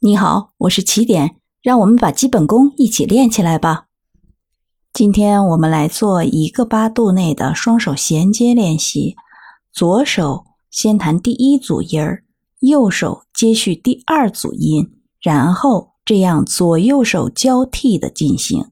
你好，我是起点，让我们把基本功一起练起来吧。今天我们来做一个八度内的双手衔接练习。左手先弹第一组音儿，右手接续第二组音，然后这样左右手交替的进行。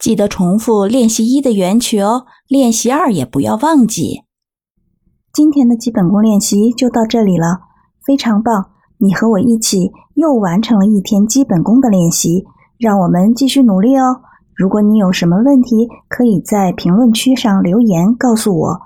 记得重复练习一的原曲哦，练习二也不要忘记。今天的基本功练习就到这里了，非常棒！你和我一起又完成了一天基本功的练习，让我们继续努力哦。如果你有什么问题，可以在评论区上留言告诉我。